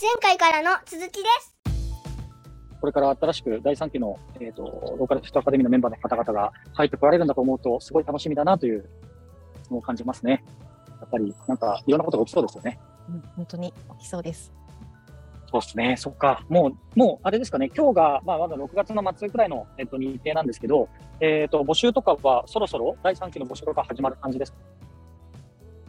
前回からの続きです。これから新しく第3期の、えーと、ローカルフィットアカデミーのメンバーの方々が入ってこられるんだと思うと、すごい楽しみだなというのを感じますね。やっぱりなんかいろんなことが起きそうですよね。うん、本当に起きそうです。そうですね、そっか。もう、もう、あれですかね、今日が、まあ、まだ6月の末くらいの、えっと、日程なんですけど、えっ、と、募集とかは、そろそろ第3期の募集とか始まる感じですか？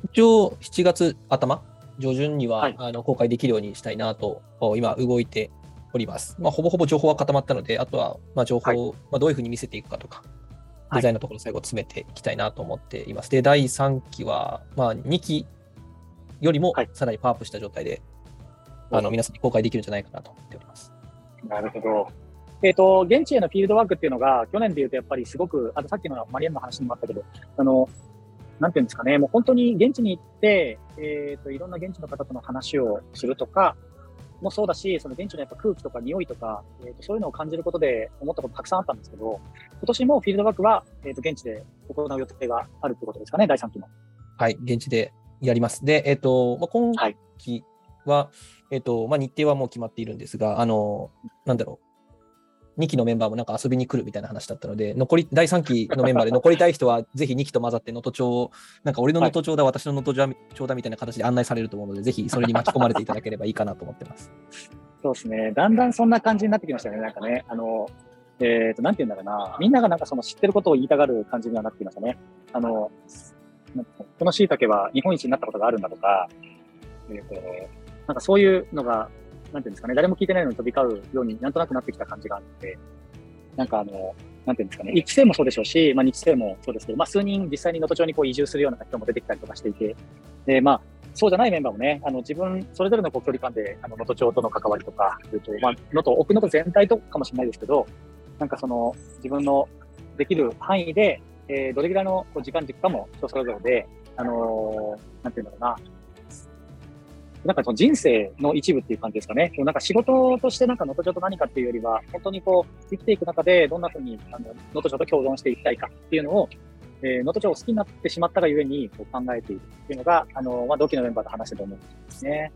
一応、7月頭、上旬には、はい、あの公開できるようにしたいなと、今、動いております。まあ、ほぼほぼ情報は固まったので、あとは、まあ、情報を、まあ、どういうふうに見せていくかとか、デザインのところ最後詰めていきたいなと思っています。で、第3期は、まあ、2期よりもさらにパワーアップした状態で、あの皆さんに公開できるんじゃないかなと思っております。なるほど。えっ、ー、と、現地へのフィールドワークっていうのが、去年で言うとやっぱりすごく、あとさっきのマリアンの話にもあったけど、あの、なんていうんですかね、もう本当に現地に行って、えっ、ー、と、いろんな現地の方との話をするとか、もそうだし、その現地のやっぱ空気とか匂いとか、えー、とそういうのを感じることで思ったことたくさんあったんですけど、今年もフィールドワークは、えっ、ー、と、現地で行う予定があるってことですかね、第3期の。はい、現地でやります。で、えっ、ー、と、まあ、今期は、はい、えっ、と、まあ、日程はもう決まっているんですが、あの、なんだろう、2期のメンバーもなんか遊びに来るみたいな話だったので、残り、第3期のメンバーで残りたい人は、ぜひ2期と混ざって能登町を、なんか俺の能登町だ、はい、私の能登町だみたいな形で案内されると思うので、ぜひそれに巻き込まれていただければいいかなと思ってます。そうですね。だんだんそんな感じになってきましたね。なんかね、あの、えっ、ー、と、なんて言うんだろうな。みんながなんかその知ってることを言いたがる感じにはなってきましたね。あの、この椎茸は日本一になったことがあるんだとか、えっ、ー、と、なんかそういうのが、なんていうんですかね、誰も聞いてないのに飛び交うようになんとなくなってきた感じがあって、なんかあの、なんていうんですかね、育成もそうでしょうし、まあ日生もそうですけど、まあ数人実際に能登町にこう移住するような人も出てきたりとかしていて、で、まあ、そうじゃないメンバーもね、あの自分それぞれのこう距離感で、あの能登町との関わりとか、とまあ、能登、奥能登全体とかもしれないですけど、なんかその自分のできる範囲で、えー、どれぐらいのこう時間軸かも人それぞれで、あのー、なんていうんだろうな、なんかその人生の一部っていう感じですかね。なんか仕事としてなんか能登町と何かっていうよりは、本当にこう、生きていく中でどんなふうにあの能登町と共存していきたいかっていうのを、えー、能登町を好きになってしまったがゆえにこう考えているっていうのが、あの、まあ、同期のメンバーと話してると思うんですね。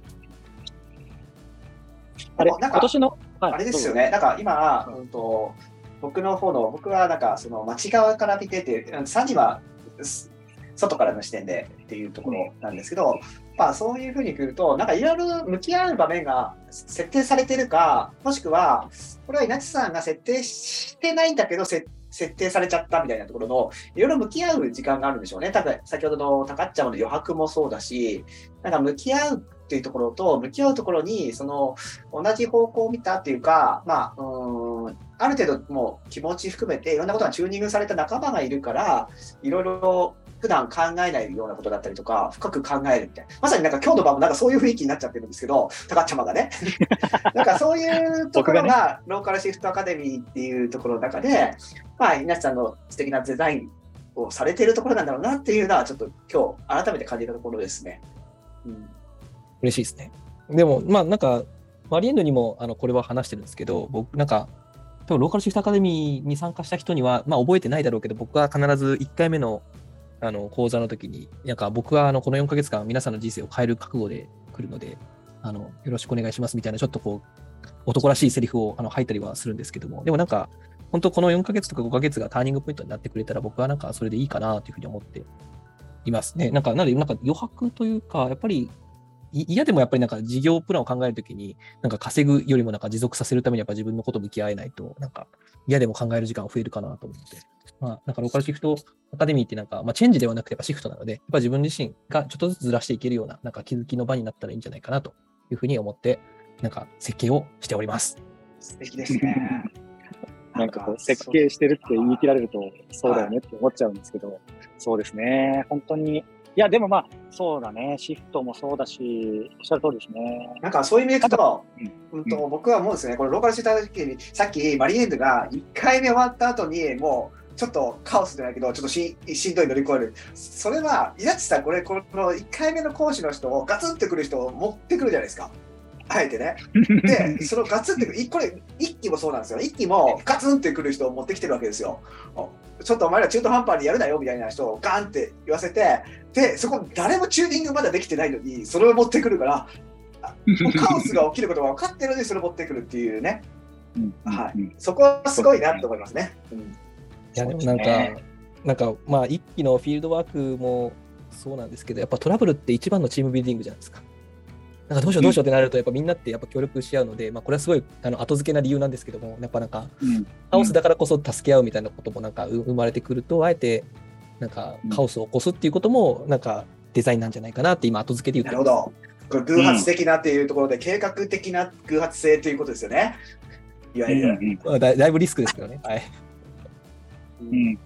あれ、今年の、はい、あれですよね。なんか今、うんと、僕の方の、僕はなんかその町側から見てて、3時は外からの視点でっていうところなんですけど、ぱそういうふうに来ると、なんかいろいろ向き合う場面が設定されてるか、もしくは、これは稲地さんが設定してないんだけど、設定されちゃったみたいなところの、いろいろ向き合う時間があるんでしょうね。多分、先ほどの高っちゃんの余白もそうだし、なんか向き合うっていうところと、向き合うところに、その、同じ方向を見たっていうか、まあ、うん、ある程度もう気持ち含めていろんなことがチューニングされた仲間がいるから、いろいろ普段考えないようなことだったりとか、深く考えるみたいな。まさになんか今日の場もなんかそういう雰囲気になっちゃってるんですけど、高っちゃまがね。なんかそういうところが、ローカルシフトアカデミーっていうところの中で、まあ、稲地さんの素敵なデザインをされているところなんだろうなっていうのは、ちょっと今日改めて感じたところですね。うん、嬉しいですね。でも、まあなんか、マリエンヌにもあのこれは話してるんですけど、僕なんか、多分ローカルシフトアカデミーに参加した人には、まあ覚えてないだろうけど、僕は必ず1回目のあの講座の時に、なんか僕はあのこの4ヶ月間、皆さんの人生を変える覚悟で来るので、あのよろしくお願いしますみたいな、ちょっとこう、男らしいセリフをあの吐いたりはするんですけども、でもなんか、本当この4ヶ月とか5ヶ月がターニングポイントになってくれたら、僕はなんかそれでいいかなというふうに思っていますね。なんか、なので、なんか余白というか、やっぱり嫌でもやっぱりなんか事業プランを考えるときに、なんか稼ぐよりもなんか持続させるためにやっぱ自分のこと向き合えないと、なんか嫌でも考える時間増えるかなと思って。まあ、なんかローカルシフトアカデミーってなんか、まあ、チェンジではなくてやっぱシフトなので、やっぱ自分自身がちょっとずつずらしていけるような、なんか気づきの場になったらいいんじゃないかなというふうに思って、なんか設計をしております。素敵ですね。なんかこう設計してるって言い切られると、そうだよねって思っちゃうんですけど、そうですね。本当にいや、でもまあ、そうだね、シフトもそうだし、おっしゃる通りですね。なんかそういう意味でいくと、うんと、僕は思うんですね、これ、ローカルシューター時に、さっきマリエンドが1回目終わった後に、もう、ちょっとカオスじゃないけど、ちょっとししんどい乗り越える。それは、いやつさ、これ、この1回目の講師の人をガツンってくる人を持ってくるじゃないですか。あえてね。で、そのガツンってくる、これ、一期もそうなんですよ。一期もガツンってくる人を持ってきてるわけですよ。ちょっとお前ら中途半端にやるなよみたいな人をガンって言わせて、で、そこ誰もチューニングまだできてないのに、それを持ってくるから、カオスが起きることが分かってるので、それを持ってくるっていうね、うんはいうんそこはすごいなと思いますね。うんいや、でもなんか、なんか、まあ、一期のフィールドワークもそうなんですけど、やっぱトラブルって一番のチームビルディングじゃないですか。なんかどうしようどうしようってなると、やっぱみんなってやっぱ協力し合うので、まあ、これはすごいあの後付けな理由なんですけども、やっぱなんか、うんカオスだからこそ助け合うみたいなこともなんかう生まれてくると、あえてなんかカオスを起こすっていうことも、なんかデザインなんじゃないかなって今、後付けで言って。なるほど。これ偶発的なっていうところで、計画的な偶発性ということですよね。いわうんゆる。うんまあだだいぶリスクですけどね。はい。うん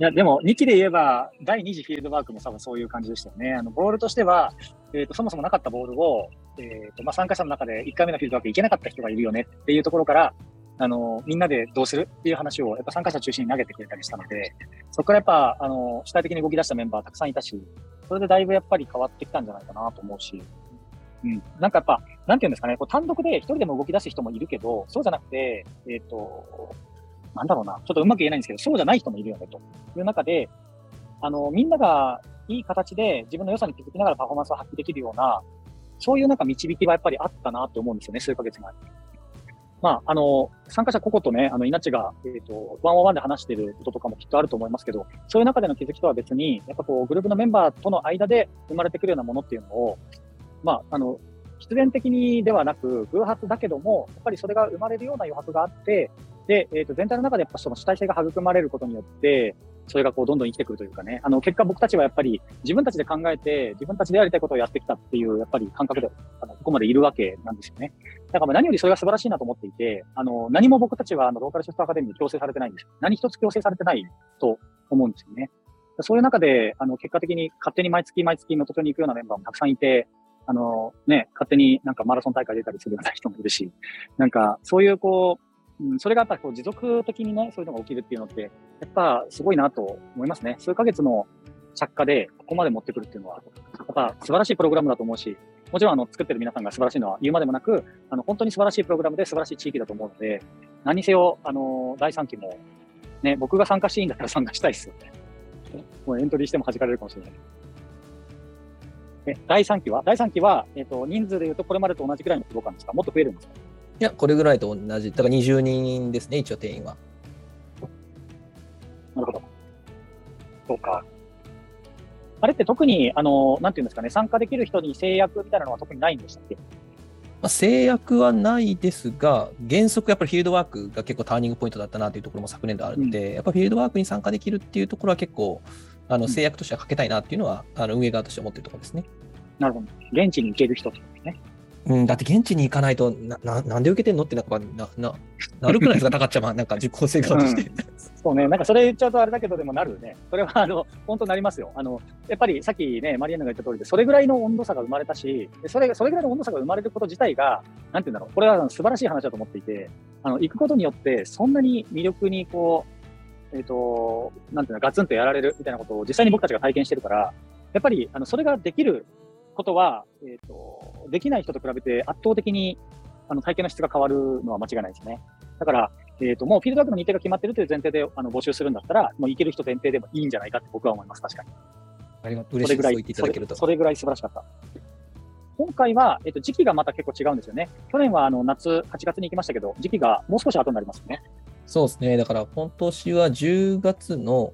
いや、でも、2期で言えば、第2次フィールドワークも多分そういう感じでしたよね。あの、ボールとしては、えっ、と、そもそもなかったボールを、えっ、と、まあ、参加者の中で1回目のフィールドワーク行けなかった人がいるよねっていうところから、あの、みんなでどうするっていう話を、やっぱ参加者中心に投げてくれたりしたので、そこからやっぱ、あの、主体的に動き出したメンバーたくさんいたし、それでだいぶやっぱり変わってきたんじゃないかなと思うし、うん。なんかやっぱ、なんていうんですかね、こう単独で一人でも動き出す人もいるけど、そうじゃなくて、えっ、と、なんだろうな、ちょっとうまく言えないんですけど、そうじゃない人もいるよね、という中で、あの、みんながいい形で自分の良さに気づきながらパフォーマンスを発揮できるような、そういうなんか導きはやっぱりあったなって思うんですよね、数ヶ月前。まあ、あの、参加者個々とね、あの、稲地が、えっ、と、ワンオンワンで話してることとかもきっとあると思いますけど、そういう中での気づきとは別に、やっぱこう、グループのメンバーとの間で生まれてくるようなものっていうのを、まあ、あの、必然的にではなく、偶発だけども、やっぱりそれが生まれるような余白があって、で、えっ、と、全体の中でやっぱその主体性が育まれることによって、それがこうどんどん生きてくるというかね、あの結果僕たちはやっぱり自分たちで考えて、自分たちでやりたいことをやってきたっていう、やっぱり感覚で、あのここまでいるわけなんですよね。だから何よりそれが素晴らしいなと思っていて、あの何も僕たちはあのローカルシフトアカデミーに強制されてないんですよ。何一つ強制されてないと思うんですよね。そういう中で、あの結果的に勝手に毎月毎月能登町に行くようなメンバーもたくさんいて、あのね、勝手になんかマラソン大会出たりするような人もいるし、なんかそういうこう、うん、それがやっぱこう持続的にね、そういうのが起きるっていうのって、やっぱすごいなと思いますね。数ヶ月の着火でここまで持ってくるっていうのは、やっぱ素晴らしいプログラムだと思うし、もちろんあの作ってる皆さんが素晴らしいのは言うまでもなく、あの本当に素晴らしいプログラムで素晴らしい地域だと思うので、何せよ、あの、第3期も、ね、僕が参加していいんだったら参加したいですよね。もうエントリーしても弾かれるかもしれない。え第3期は？第3期は、えっ、と、人数で言うとこれまでと同じくらいの規模感ですか？もっと増えるんですか？いや、これぐらいと同じ。だから20人ですね、一応定員は。なるほど。そうか。あれって特に、あの、なんていうんですかね、参加できる人に制約みたいなのは特にないんでしたっけ？まあ、制約はないですが、原則やっぱりフィールドワークが結構ターニングポイントだったなというところも昨年度あるので、やっぱフィールドワークに参加できるっていうところは結構、あのうん制約としてはかけたいなっていうのは、あの運営側として思ってるところですね。なるほど。現地に行ける人ってことですね。うん、だって現地に行かないとな、ななんで受けてんのってなんかな、な、なるくないですか、高っちゃま、なんか実行性側として。そうね、なんかそれ言っちゃうとあれだけど、でもなるね。それは、あの、本当なりますよ。あの、やっぱりさっきね、マリアンヌが言った通りで、それぐらいの温度差が生まれたし、それ、それぐらいの温度差が生まれること自体が、なんて言うんだろう、これは素晴らしい話だと思っていて、あの、行くことによって、そんなに魅力にこう、えっ、と、なんていうの、ガツンとやられるみたいなことを実際に僕たちが体験してるから、やっぱり、あの、それができることは、えっ、と、できない人と比べて圧倒的に、あの、体験の質が変わるのは間違いないですね。だから、えっ、と、もうフィールドワークの日程が決まってるという前提であの募集するんだったら、もう行ける人前提でもいいんじゃないかって僕は思います、確かに。ありがとう嬉しいです。それぐらい、そう言っていただけると。それぐらい素晴らしかった。今回は、えっ、と、時期がまた結構違うんですよね。去年はあの夏、8月に行きましたけど、時期がもう少し後になりますよね。そうですね。だから、今年は10月の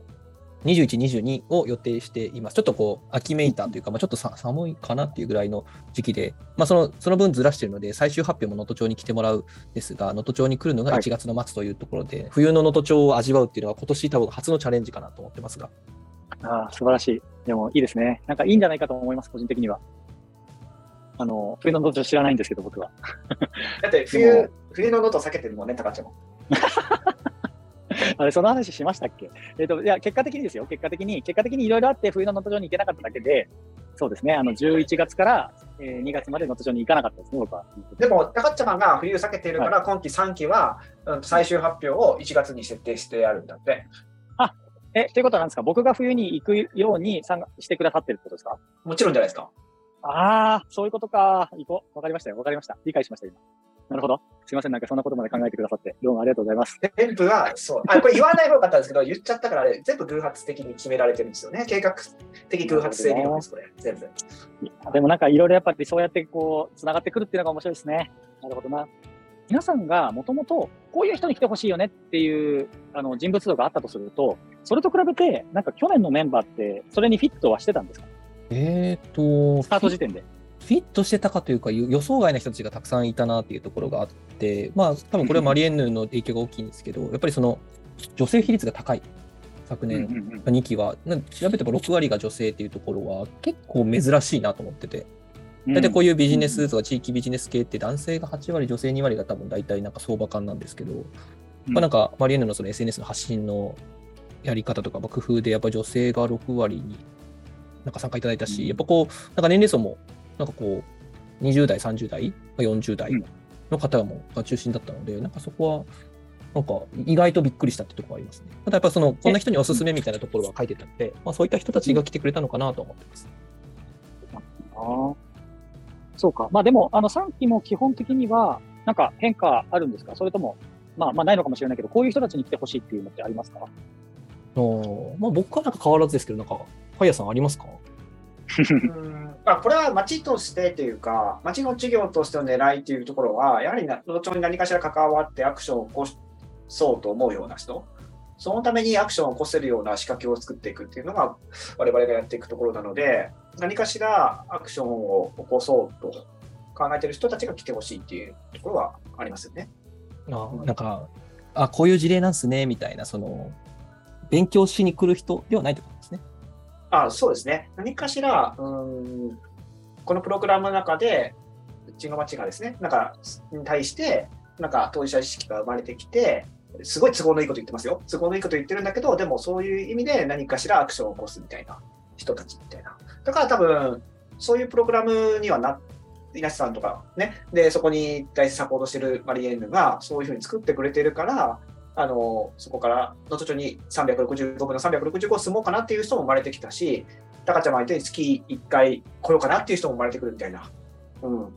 21、22を予定しています。ちょっとこう、秋めいたというか、まあ、ちょっとさ寒いかなっていうぐらいの時期で、まあ、そのその分ずらしてるので、最終発表も能登町に来てもらうんですが、能登町に来るのがはい1月の末というところで、冬の能登町を味わうっていうのは、今年多分初のチャレンジかなと思ってますが。ああ、素晴らしい。でもいいですね。なんかいいんじゃないかと思います、個人的には。あの、冬の道場知らないんですけど、僕は。だってで冬も、冬の音避けてるもんね、高ちゃんも。あれ、その話しましたっけ？えっ、と、いや、結果的にですよ。結果的に、結果的にいろいろあって冬の能登町に行けなかっただけで、そうですね。あの、11月から、えー2月まで能登町に行かなかったですね、僕は。でも、高っちゃまが冬避けてるから、今期3期は、うん最終発表を1月に設定してあるんだって。え、ということはなんですか？僕が冬に行くようにしてくださってるってことですか？もちろんじゃないですか。ああ、そういうことか。行こう。わかりましたよ。わかりました。理解しました、今。なるほど。すいません、なんかそんなことまで考えてくださって、どうもありがとうございます。全部は、そう。あ、これ言わない方がよかったんですけど、言っちゃったからあれ、全部偶発的に決められてるんですよね。計画的偶発性理論です、これ、全部。でもなんかいろいろやっぱりそうやってこう、つながってくるっていうのが面白いですね。なるほどな。皆さんがもともとこういう人に来てほしいよねっていうあの人物像があったとすると、それと比べて、なんか去年のメンバーって、それにフィットはしてたんですか？えっ、と、スタート時点で。フィットしてたかというか、予想外の人たちがたくさんいたなっていうところがあって、まあ、多分これはマリエンヌの影響が大きいんですけど、やっぱりその女性比率が高い。昨年、2期は、調べても6割が女性っていうところは結構珍しいなと思ってて。大体こういうビジネスとか地域ビジネス系って男性が8割、女性2割が多分大体なんか相場感なんですけど、まあ、なんかマリエンヌのその SNS の発信のやり方とか工夫でやっぱ女性が6割になんか参加いただいたし、やっぱこう、なんか年齢層もなんかこう、20代、30代、40代の方もが中心だったので、なんかそこは、なんか意外とびっくりしたってところありますね。ただやっぱその、こんな人におすすめみたいなところは書いてたので、まあそういった人たちが来てくれたのかなと思ってます。ああ。そうか。まあでも、あの3期も基本的には、なんか変化あるんですか？それとも、まあまあないのかもしれないけど、こういう人たちに来てほしいっていうのってありますか？おまあ僕はなんか変わらずですけど、なんか、パイヤさんありますか？うんあこれは町としてというか、町の事業としての狙いというところは、やはり後ほに何かしら関わってアクションを起こそうと思うような人、そのためにアクションを起こせるような仕掛けを作っていくっていうのが、我々がやっていくところなので、何かしらアクションを起こそうと考えている人たちが来てほしいっていうところはありますよね。あなんか、あこういう事例なんですねみたいな、その、勉強しに来る人ではないってことですね。あそうですね。何かしら、うん、このプログラムの中で、うちの町がですね、なんか、に対して、なんか当事者意識が生まれてきて、すごい都合のいいこと言ってますよ。都合のいいこと言ってるんだけど、でもそういう意味で何かしらアクションを起こすみたいな人たちみたいな。だから多分、そういうプログラムにはな稲瀬さんとかね、で、そこに大サポートしてるマリエンヌがそういうふうに作ってくれてるから、あのそこから後々に365分の365住もうかなっていう人も生まれてきたし、タカちゃんも言ったように月1回来ようかなっていう人も生まれてくるみたいな、うん、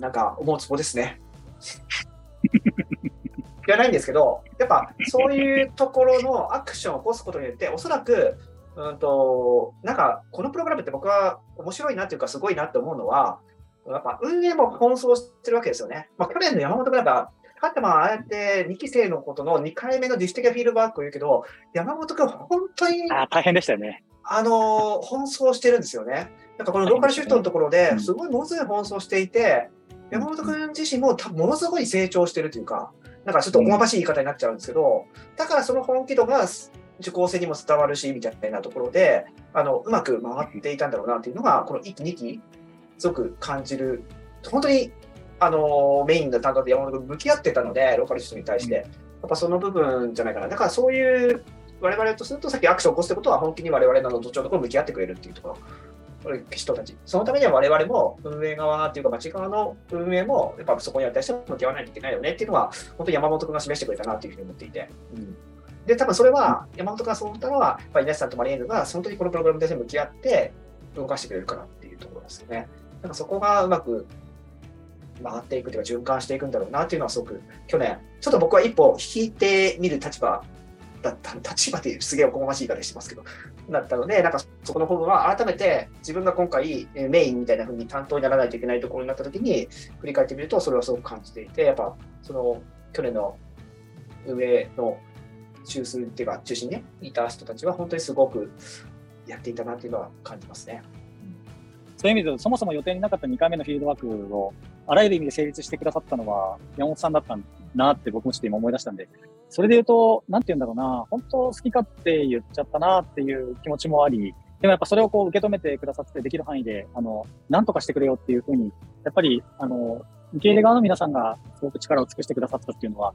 なんか思うつぼですね。じゃないんですけど、やっぱそういうところのアクションを起こすことによって、おそらく、うんと、なんかこのプログラムって僕は面白いなっていうか、すごいなって思うのは、やっぱ運営も奔走してるわけですよね。まあ、去年の山本クラブはかってまあ、ああやって2期生のことの2回目の自主的なフィードバックを言うけど、山本君、本当に、あ大変でしたよね。あの、奔走してるんですよね。なんかこのローカルシフトのところですごいものすごい奔走していて、山本君自身も多分ものすごい成長してるというか、なんかちょっとおまばしい言い方になっちゃうんですけど、だからその本気度が受講生にも伝わるし、みたいなところで、あの、うまく回っていたんだろうなっていうのが、この1期、2期、すごく感じる、本当にあのメインの担当で山本君向き合ってたので、ローカル人に対して、やっぱその部分じゃないかな。だからそういう我々とすると、さっきアクションを起こすってことは、本気に我々のどっちのところ向き合ってくれるっていうところ。人たち。そのためには我々も運営側っていうか町側の運営もやっぱそこに対して向き合わないといけないよねっていうのは本当に山本君が示してくれたなっていうふうに思っていて。うん、で、多分それは山本君がそう思ったのは、やっぱり稲さんとマリエーヌが本当にこのプログラムに対して向き合って動かしてくれるからっていうところですよね。なんかそこがうまく回っていくというか循環していくんだろうなっていうのはすごく去年ちょっと僕は一歩引いてみる立場だった立場ってすげえおこがましい言い方してますけどだったのでなんかそこの部分は改めて自分が今回メインみたいな風に担当にならないといけないところになった時に振り返ってみるとそれはすごく感じていてやっぱその去年の運営の中枢っていうか中心に、ね、いた人たちは本当にすごくやっていたなっていうのは感じますね。そういう意味で、そもそも予定になかった2回目のフィードワークをあらゆる意味で成立してくださったのは、山本さんだったんなって僕もちょっと今思い出したんで、それで言うと、なんて言うんだろうな、本当好き勝手言っちゃったなっていう気持ちもあり、でもやっぱそれをこう受け止めてくださってできる範囲で、あの、なんとかしてくれよっていうふうに、やっぱり、あの、受け入れ側の皆さんがすごく力を尽くしてくださったっていうのは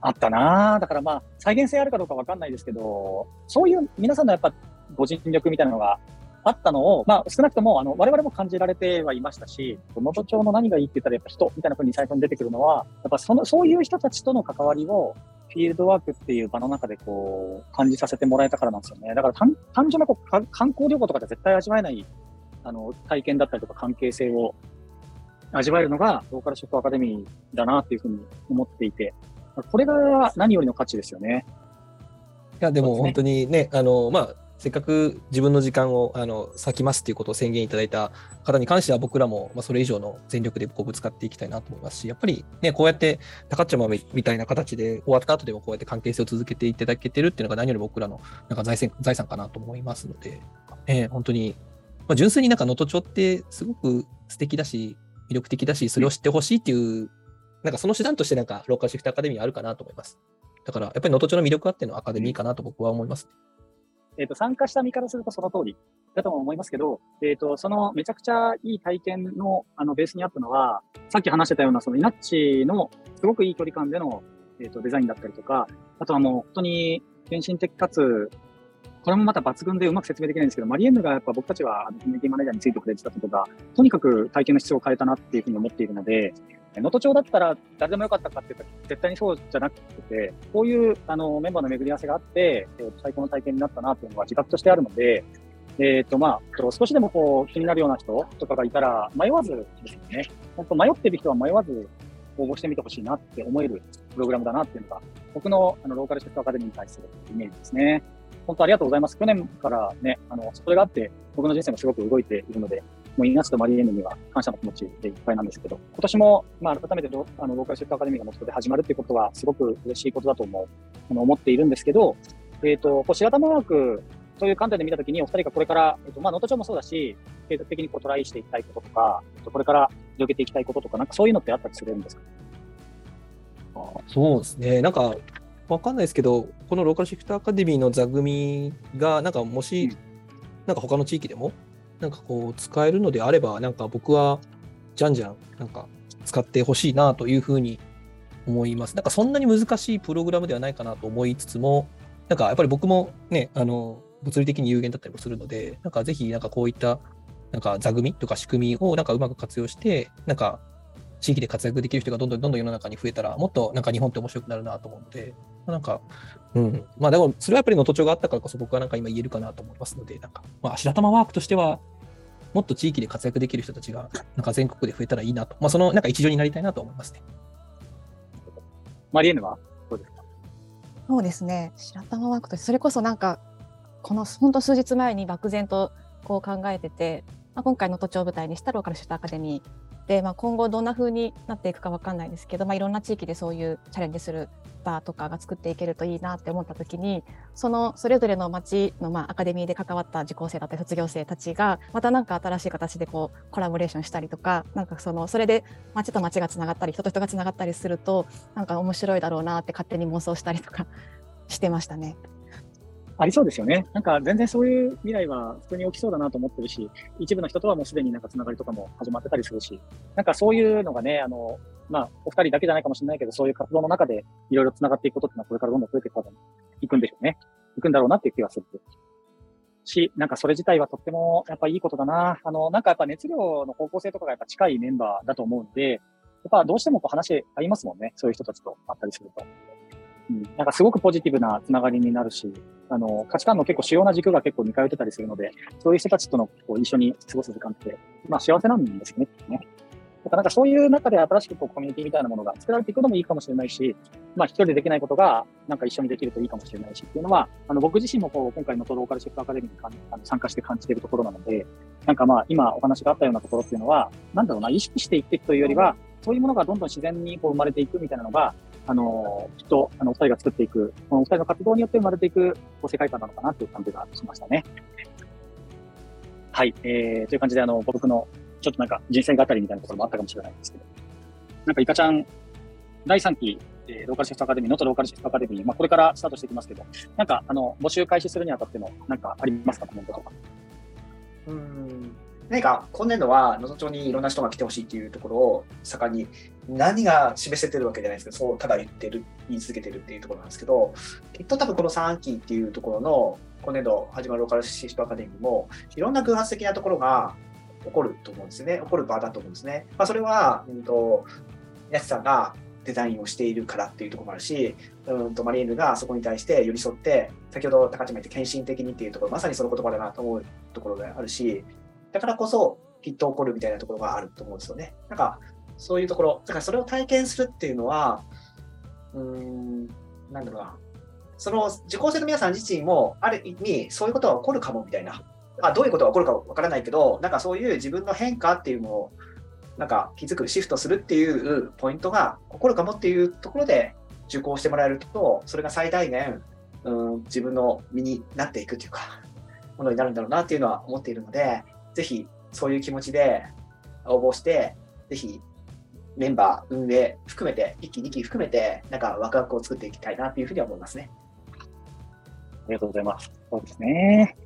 あったなだからまあ、再現性あるかどうかわかんないですけど、そういう皆さんのやっぱご尽力みたいなのがあったのを、まあ、少なくとも、あの、我々も感じられてはいましたし、能登町の何がいいって言ったら、やっぱ人みたいな風に最初に出てくるのは、やっぱその、そういう人たちとの関わりを、フィールドワークっていう場の中でこう、感じさせてもらえたからなんですよね。だから単単純なこう観光旅行とかで絶対味わえない、あの、体験だったりとか関係性を味わえるのがローカルシフトアカデミーだなっていうふうに思っていて、これが何よりの価値ですよね。いや、でも本当にね、あの、まあ、せっかく自分の時間をあの割きますっていうことを宣言いただいた方に関しては僕らもまあそれ以上の全力でこうぶつかっていきたいなと思いますし、やっぱりね、こうやって高っちゃまみたいな形で終わった後でもこうやって関係性を続けていただけてるっていうのが何より僕らのなんか財産財産かなと思いますので、ね、本当に、まあ、純粋になんか能登町ってすごく素敵だし、魅力的だし、それを知ってほしいっていう、なんかその手段としてなんかローカルシフトアカデミーあるかなと思います。だからやっぱり能登町の魅力あってのアカデミーかなと僕は思います、えっ、ー、と、参加した身からするとその通りだと思いますけど、えっ、ー、と、そのめちゃくちゃいい体験のあのベースにあったのは、さっき話してたようなそのイナッチのすごくいい距離感での、えっ、ー、と、デザインだったりとか、あとはもう本当に献身的かつ、これもまた抜群でうまく説明できないんですけど、マリエンヌがやっぱ僕たちはコミュニティマネージャーについてくれてたことが、とにかく体験の質を変えたなっていうふうに思っているので、能登町だったら誰でもよかったかっていうと、絶対にそうじゃなくて、こういうあのメンバーの巡り合わせがあって、えー、最高の体験になったなっていうのは自覚としてあるので、えっ、ー、と、まあ、少しでもこう気になるような人とかがいたら、迷わずですよね。本当迷ってる人は迷わず応募してみてほしいなって思えるプログラムだなっていうのが、僕のあのローカルシフトアカデミーに対するイメージですね。本当ありがとうございます。去年からね、あの、それがあって、僕の人生もすごく動いているので、もうイナスとマリエンヌには感謝の気持ちでいっぱいなんですけど、今年も、まあ、改めてロあのローカルシフトアカデミーが元で始まるっていうことは、すごく嬉しいことだと思う、あの思っているんですけど、えっ、ー、と、こう白玉ワークという観点で見たときに、お二人がこれから、えっ、ー、と、まあ、能登町もそうだし、継続的にこうトライしていきたいこととか、これから広げていきたいこととか、なんかそういうのってあったりするんですか？あそうですね。なんか、わかんないですけど、このローカルシフトアカデミーの座組が、なんかもし、うん、なんか他の地域でも、なんかこう使えるのであれば、なんか僕はじゃんじゃんなんか使ってほしいなというふうに思います。なんかそんなに難しいプログラムではないかなと思いつつも、なんかやっぱり僕もね、あの、物理的に有限だったりもするので、なんかぜひなんかこういったなんか座組とか仕組みをなんかうまく活用して、なんか地域で活躍できる人がどんどんどんどん世の中に増えたら、もっとなんか日本って面白くなるなと思うので、なんか、うん。まあでも、それはやっぱり能登町があったからこそ僕はなんか今言えるかなと思いますので、なんか、まあ白玉ワークとしては、もっと地域で活躍できる人たちが、なんか全国で増えたらいいなと。まあその、なんか一助になりたいなと思いますね。マリエンヌは？どうですか？そうですね。白玉ワークとそれこそなんか、この本当数日前に漠然とこう考えてて、まあ、今回の都庁舞台にしたローカルシュートアカデミーで、まあ、今後どんな風になっていくか分かんないですけど、まあ、いろんな地域でそういうチャレンジするバーとかが作っていけるといいなって思った時にそのそれぞれの町のまあアカデミーで関わった受講生だったり卒業生たちがまた何か新しい形でこうコラボレーションしたりとかなんかそのそれで町と町がつながったり人と人がつながったりするとなんか面白いだろうなって勝手に妄想したりとか してましたね。ありそうですよね。なんか全然そういう未来は普通に起きそうだなと思ってるし、一部の人とはもうすでになんかつながりとかも始まってたりするし、なんかそういうのがね、あの、まあ、お二人だけじゃないかもしれないけど、そういう活動の中でいろいろつながっていくことっていうのはこれからどんどん増えていくいくんでしょうね。いくんだろうなっていう気がする。し、なんかそれ自体はとってもやっぱいいことだな。あの、なんかやっぱ熱量の方向性とかがやっぱ近いメンバーだと思うんで、やっぱどうしてもこう話合いますもんね。そういう人たちと会ったりすると。うん、なんかすごくポジティブなつながりになるし、あの、価値観の結構主要な軸が結構似通ってたりするので、そういう人たちとのこう一緒に過ごす時間って、まあ幸せなんですよね。ねだからなんかそういう中で新しくこうコミュニティみたいなものが作られていくのもいいかもしれないし、まあ一人でできないことがなんか一緒にできるといいかもしれないしっていうのは、あの僕自身もこう今回のトローカルシェフアカデミーにあの参加して感じているところなので、なんかまあ今お話があったようなところっていうのは、なんだろうな、意識していっていくというよりは、そういうものがどんどん自然にこう生まれていくみたいなのが、あの、きっと、あの、お二人が作っていく、このお二人の活動によって生まれていく、こう、世界観なのかなという感じがしましたね。はい、えー、という感じで、あの、僕の、ちょっとなんか、人生語りみたいなところもあったかもしれないんですけど、なんか、イカちゃん、第3期、えー、ローカルシフトアカデミー、ノートローカルシフトアカデミー、まあ、これからスタートしていきますけど、なんか、あの、募集開始するにあたっての、なんかありますか、コメントとか？うん何か今年度は能登町にいろんな人が来てほしいっていうところを盛んに何が示せてるわけじゃないですけどそうただ言ってる言い続けてるっていうところなんですけどきっと多分この3期っていうところの今年度始まるローカルシフトアカデミーもいろんな偶発的なところが起こると思うんですね起こる場だと思うんですね。まあ、それは、うんと、やつさんがデザインをしているからっていうところもあるし、うんとマリーヌがそこに対して寄り添って、先ほど高島言って献身的にっていうところ、まさにその言葉だなと思うところがあるし、だからこそ、きっと起こるみたいなところがあると思うんですよね。なんか、そういうところ、だからそれを体験するっていうのは、うん、なんだろうな。その受講生の皆さん自身も、ある意味、そういうことが起こるかもみたいな。あどういうことが起こるかわからないけど、なんかそういう自分の変化っていうのを、なんか気づく、シフトするっていうポイントが起こるかもっていうところで受講してもらえると、それが最大限、うん、自分の身になっていくというか、ものになるんだろうなっていうのは思っているので、ぜひそういう気持ちで応募して、ぜひメンバー、運営含めて、1期、2期含めて、なんかワクワクを作っていきたいなというふうには思いますね。ありがとうございます。そうですね。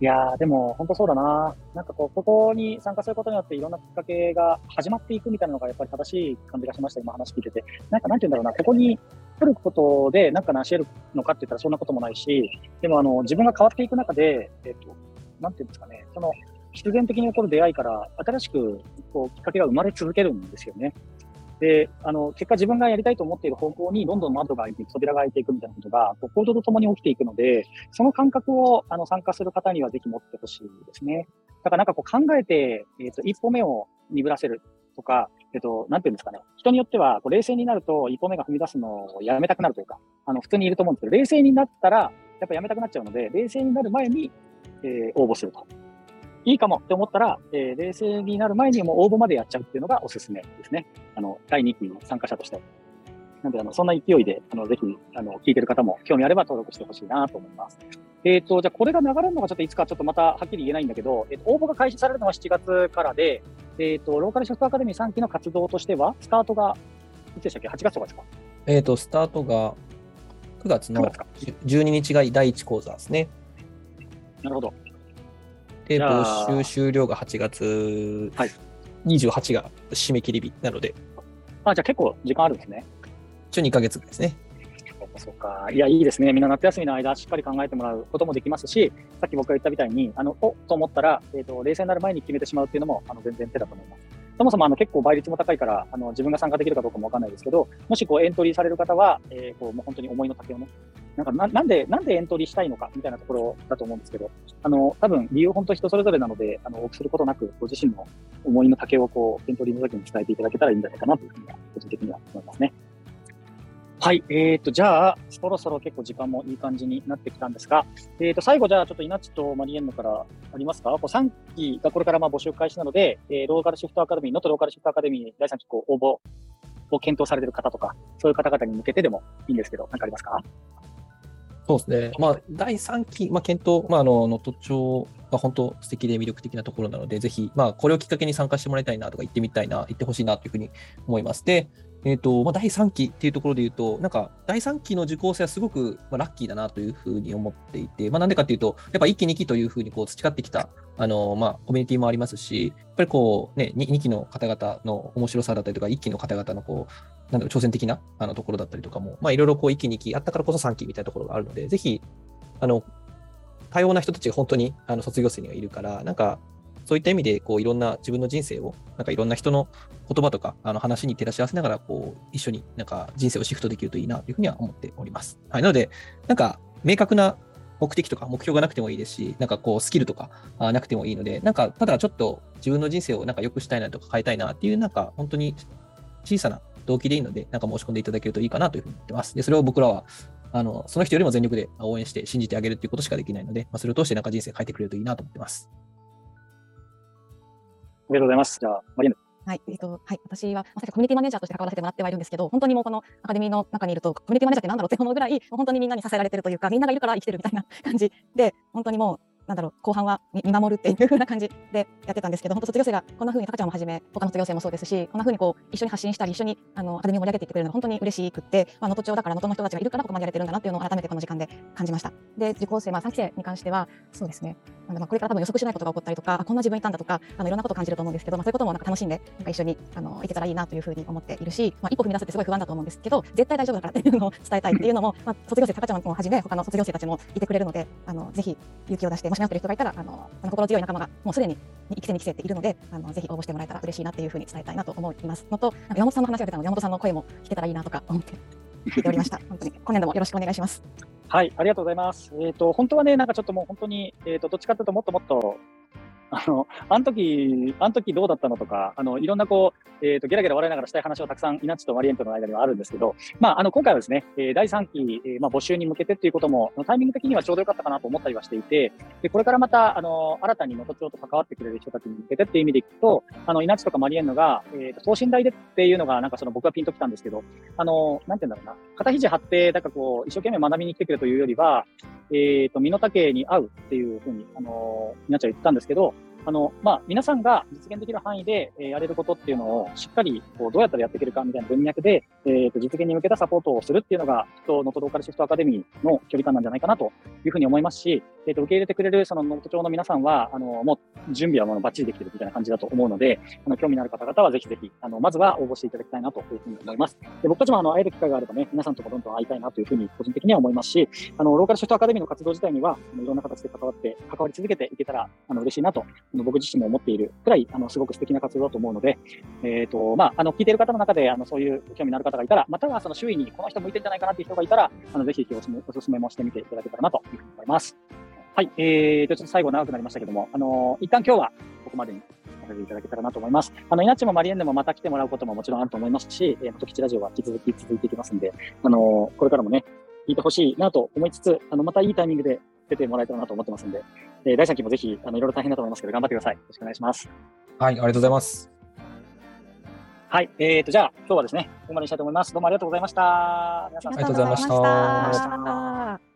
いやー、でも本当そうだな。なんかこう、ここに参加することによっていろんなきっかけが始まっていくみたいなのがやっぱり正しい感じがしました、今話聞いてて。なんかなんて言うんだろうな、ここに来ることでなんか成し得るのかって言ったらそんなこともないし、でもあの、自分が変わっていく中で、えっ、と、なんていうんですかね、その、必然的に起こる出会いから、新しくこうきっかけが生まれ続けるんですよね。で、あの、結果自分がやりたいと思っている方向にどんどん窓が開いていく、扉が開いていくみたいなことが、こう行動とともに起きていくので、その感覚をあの参加する方にはぜひ持ってほしいですね。だからなんかこう考えて、えっ、ー、と、一歩目を鈍らせるとか、えっ、と、なんていうんですかね。人によっては、こう冷静になると一歩目が踏み出すのをやめたくなるというか、あの、普通にいると思うんですけど、冷静になったら、やっぱやめたくなっちゃうので、冷静になる前に、えー、応募すると。いいかもって思ったら、えー、冷静になる前にも応募までやっちゃうっていうのがおすすめですね。あの、第2期の参加者として。なんで、あの、そんな勢いで、あの、ぜひ、あの、聞いてる方も興味あれば登録してほしいなと思います。えっ、ー、と、じゃあこれが流れるのがちょっといつかちょっとまたはっきり言えないんだけど、えっ、ー、と、応募が開始されるのは7月からで、えっ、ー、と、ローカルショットアカデミー3期の活動としては、スタートが、いつでしたっけ ?8 月とかですか？えっ、と、スタートが9月の12日が第1講座ですね。なるほど。で、募集終了が8月28が締め切り日なので。あ、じゃあ結構時間あるんですね。一応2ヶ月ですね。そうか。いや、いいですね。みんな夏休みの間、しっかり考えてもらうこともできますし、さっき僕が言ったみたいに、あの、おと思ったら、えっ、ー、と、冷静になる前に決めてしまうっていうのも、あの、全然手だと思います。そもそもあの結構倍率も高いから、あの自分が参加できるかどうかもわかんないですけど、もしこうエントリーされる方は、えー、こうもう本当に思いの丈をね、なんかななんで、なんでエントリーしたいのかみたいなところだと思うんですけど、あの、多分理由本当人それぞれなので、あの、臆することなく、ご自身の思いの丈をこう、エントリーの時に伝えていただけたらいいんじゃないかなというふうには、個人的には思いますね。はい。えっ、ー、と、じゃあ、そろそろ結構時間もいい感じになってきたんですが、えっ、ー、と、最後じゃあ、ちょっと稲地とマリエンヌからありますか？こう ?3 期がこれからまあ募集開始なので、えー、ローカルシフトアカデミー、ノットローカルシフトアカデミー第3期こう応募を検討されてる方とか、そういう方々に向けてでもいいんですけど、何かありますか？そうですね。まあ、第3期、まあ、検討、まあ、あの、能登町が本当素敵で魅力的なところなので、ぜひ、まあ、これをきっかけに参加してもらいたいなとか、行ってみたいな、行ってほしいなというふうに思います。で、えーとまあ、第3期っていうところで言うと、なんか第3期の受講生はすごく、まあ、ラッキーだなというふうに思っていて、まあ、なんでかっていうと、やっぱ1期、2期というふうにこう培ってきたあの、まあ、コミュニティもありますし、やっぱりこう、ね、2, 2期の方々の面白さだったりとか、1期の方々のこうなんだろう挑戦的なあのところだったりとかも、まあ、いろいろこう1期、2期あったからこそ3期みたいなところがあるので、ぜひ、あの多様な人たちが本当にあの卒業生にはいるから、なんかそういった意味で、こう、いろんな自分の人生を、なんかいろんな人の言葉とか、あの話に照らし合わせながら、こう、一緒になんか人生をシフトできるといいなというふうには思っております。はい。なので、なんか、明確な目的とか目標がなくてもいいですし、なんかこう、スキルとかなくてもいいので、なんか、ただちょっと自分の人生をなんか良くしたいなとか変えたいなっていう、なんか本当に小さな動機でいいので、なんか申し込んでいただけるといいかなというふうに思ってます。で、それを僕らは、あの、その人よりも全力で応援して信じてあげるっていうことしかできないので、まあ、それを通してなんか人生変えてくれるといいなと思ってます。ありがとうございます。じゃあ、マリ。はい、えっ、と、はい、私は、まさかコミュニティマネージャーとして関わらせてもらってはいるんですけど、本当にもうこのアカデミーの中にいると、コミュニティマネージャーってなんだろうって思うぐらい、本当にみんなに支えられてるというか、みんながいるから生きてるみたいな感じで、本当にもう、なんだろう、後半は見守るっていう風な感じでやってたんですけど、本当卒業生がこんな風に、たかちゃんもはじめ、他の卒業生もそうですし、こんな風にこう、一緒に発信したり、一緒にあのアカデミーを盛り上げていってくれるのは本当に嬉しくって、まあ、能登町だから能登の人たちがいるからここまでやれてるんだなっていうのを改めてこの時間で感じました。で、受講生、まあ、3期生に関しては、そうですね、なんまあこれから多分予測しないことが起こったりとか、こんな自分いたんだとか、あのいろんなことを感じると思うんですけど、まあ、そういうこともなんか楽しんで、なんか一緒にあのいけたらいいなというふうに思っているし、まあ、一歩踏み出すってすごい不安だと思うんですけど、絶対大丈夫だからっていうのを伝えたいっていうのも、まあ、卒業生、たかちゃんもはじめ、他の卒業生たちもいてくれるので、あのぜひ勇気を出して、し迷ってる人がいたら、あのあの心強い仲間がもうすでに1期生2期生っているのであのぜひ応募してもらえたら嬉しいなっていうふうに伝えたいなと思います。のと山本さんの話が出たので山本さんの声も聞けたらいいなとか思って聞いておりました 本当に今年度もよろしくお願いします。はいありがとうございます。えっ、ー、と本当はねなんかちょっともう本当にえっ、ー、とどっちかというともっともっとあの、あの時、あの時どうだったのとか、あの、いろんなこう、えっ、ー、と、ゲラゲラ笑いながらしたい話をたくさん、イナッチとマリエントの間にはあるんですけど、まあ、あの、今回はですね、えー、第3期、えー、まあ、募集に向けてっていうことも、タイミング的にはちょうどよかったかなと思ったりはしていて、で、これからまた、あの、新たに能登町と関わってくれる人たちに向けてっていう意味でいくと、あの、イナッチとかマリエントが、えっ、ー、と、等身大でっていうのが、なんかその僕はピンときたんですけど、あの、なんて言うんだろうな、肩肘張って、なんかこう、一生懸命学びに来てくれというよりは、えっ、ー、と、身の丈に合うっていうふうに、あの、イナッチは言ったんですですけど、あの、まあ、皆さんが実現できる範囲で、えー、やれることっていうのをしっかり、こう、どうやったらやっていけるかみたいな文脈で、えー、と、実現に向けたサポートをするっていうのが、きっと、能登ローカルシフトアカデミーの距離感なんじゃないかなというふうに思いますし、えっ、ー、と、受け入れてくれる、その、能登町の皆さんは、あの、もう、準備はもうバッチリできてるみたいな感じだと思うので、あの、興味のある方々はぜひぜひ、あの、まずは応募していただきたいなというふうに思います。で、僕たちも、あの、会える機会があればね、皆さんとどんどん会いたいなというふうに、個人的には思いますし、あの、ローカルシフトアカデミーの活動自体には、いろんな形で関わって、関わり続けていけたら、あの、嬉しいなと、あの僕自身も思っているくらい、あの、すごく素敵な活動だと思うので、えっ、ー、と、まあ、あの、聞いている方の中で、あの、そういう興味のある方がいたら、またはその周囲にこの人向いてるんじゃないかなっていう人がいたら、あの、ぜひおすおすめもしてみていただけたらなというふうに思います。はい、えーと、ちょっと最後長くなりましたけども、あの、一旦今日はここまでにさせていただけたらなと思います。あの、稲地もマリエンでもまた来てもらうことももちろんあると思いますし、えー、時吉ラジオは引き続き続いていきますんで、あの、これからもね、聞いてほしいなと思いつつ、あの、またいいタイミングで出てもらえたらなと思ってますんで、えー、第3期もぜひ、あの、いろいろ大変だと思いますけど、頑張ってください。よろしくお願いします。はい、ありがとうございます。はい、えーと、じゃあ、今日はですね、ここまでにしたいと思います。どうもありがとうございました。皆さんありがとうございました。